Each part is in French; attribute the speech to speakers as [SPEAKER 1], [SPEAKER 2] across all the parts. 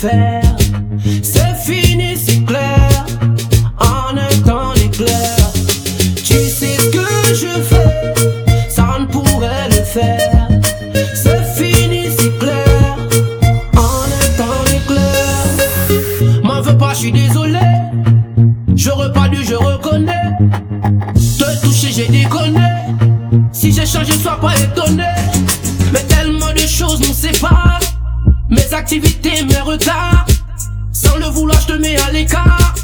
[SPEAKER 1] C'est fini, c'est clair. En un temps d'éclair. Tu sais ce que je fais, ça ne pourrait le faire. C'est fini, c'est clair. En un temps d'éclair. M'en veux pas, je suis désolé. J'aurais pas dû, je reconnais. Te toucher, j'ai déconné. Si j'ai changé, sois pas étonné. Activités, mes retards. Sans le vouloir, je te mets à l'écart.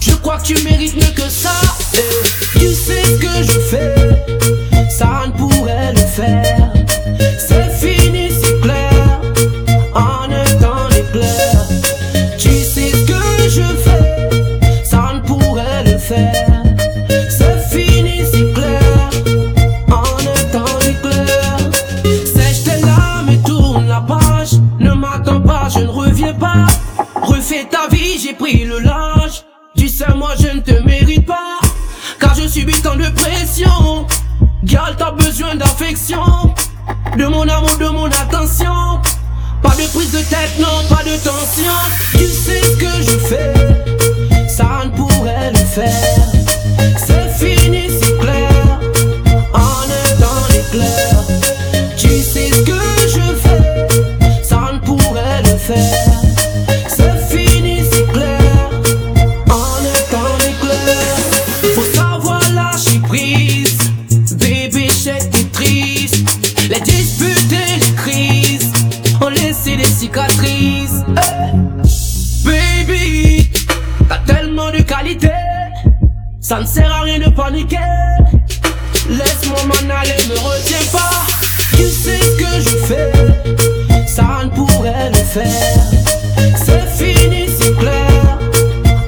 [SPEAKER 1] Je crois que tu mérites mieux que ça. Eh, Tu sais ce que je fais, je ne reviens pas. Refais ta vie, j'ai pris le large. Tu sais, moi je ne te mérite pas. Car je subis tant de pression. Gal, t'as besoin d'affection. De mon amour, de mon attention. Pas de prise de tête, non, pas de tension. Pourrait le faire. C'est fini, c'est clair. En un temps d'éclair. Faut savoir lâcher prise. Bébé, j'étais triste. Les disputes et les crises ont laissé des cicatrices. Eh, Baby, t'as tellement de qualité. Ça ne sert à rien de paniquer. Laisse-moi m'en aller, me retiens pas. C'est fini, c'est clair.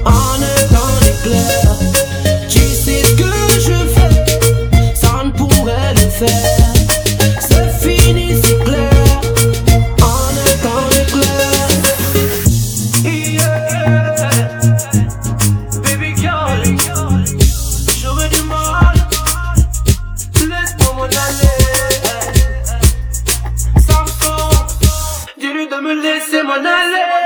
[SPEAKER 1] En étant éclair. Tu sais ce que je fais. Ça ne pourrait le faire. C'est fini, c'est clair. En étant éclair. Il. limonade